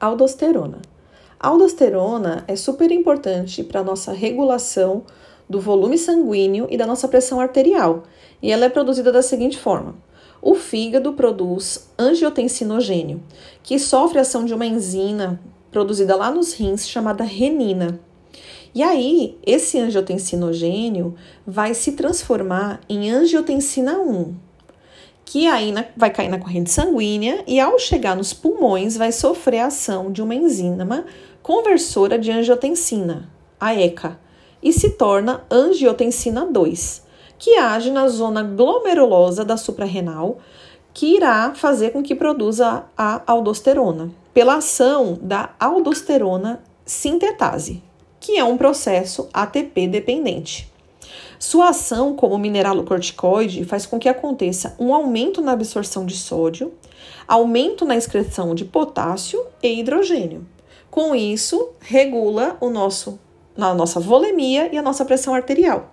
Aldosterona. A aldosterona é super importante para a nossa regulação do volume sanguíneo e da nossa pressão arterial, e ela é produzida da seguinte forma: o fígado produz angiotensinogênio, que sofre a ação de uma enzima produzida lá nos rins chamada renina. E aí, esse angiotensinogênio vai se transformar em angiotensina 1, que aí vai cair na corrente sanguínea e ao chegar nos pulmões vai sofrer a ação de uma enzima conversora de angiotensina, a ECA, e se torna angiotensina 2, que age na zona glomerulosa da suprarrenal, que irá fazer com que produza a aldosterona, pela ação da aldosterona sintetase, que é um processo ATP dependente. Sua ação como mineralocorticoide faz com que aconteça um aumento na absorção de sódio, aumento na excreção de potássio e hidrogênio. Com isso, regula o nosso, a nossa volemia e a nossa pressão arterial.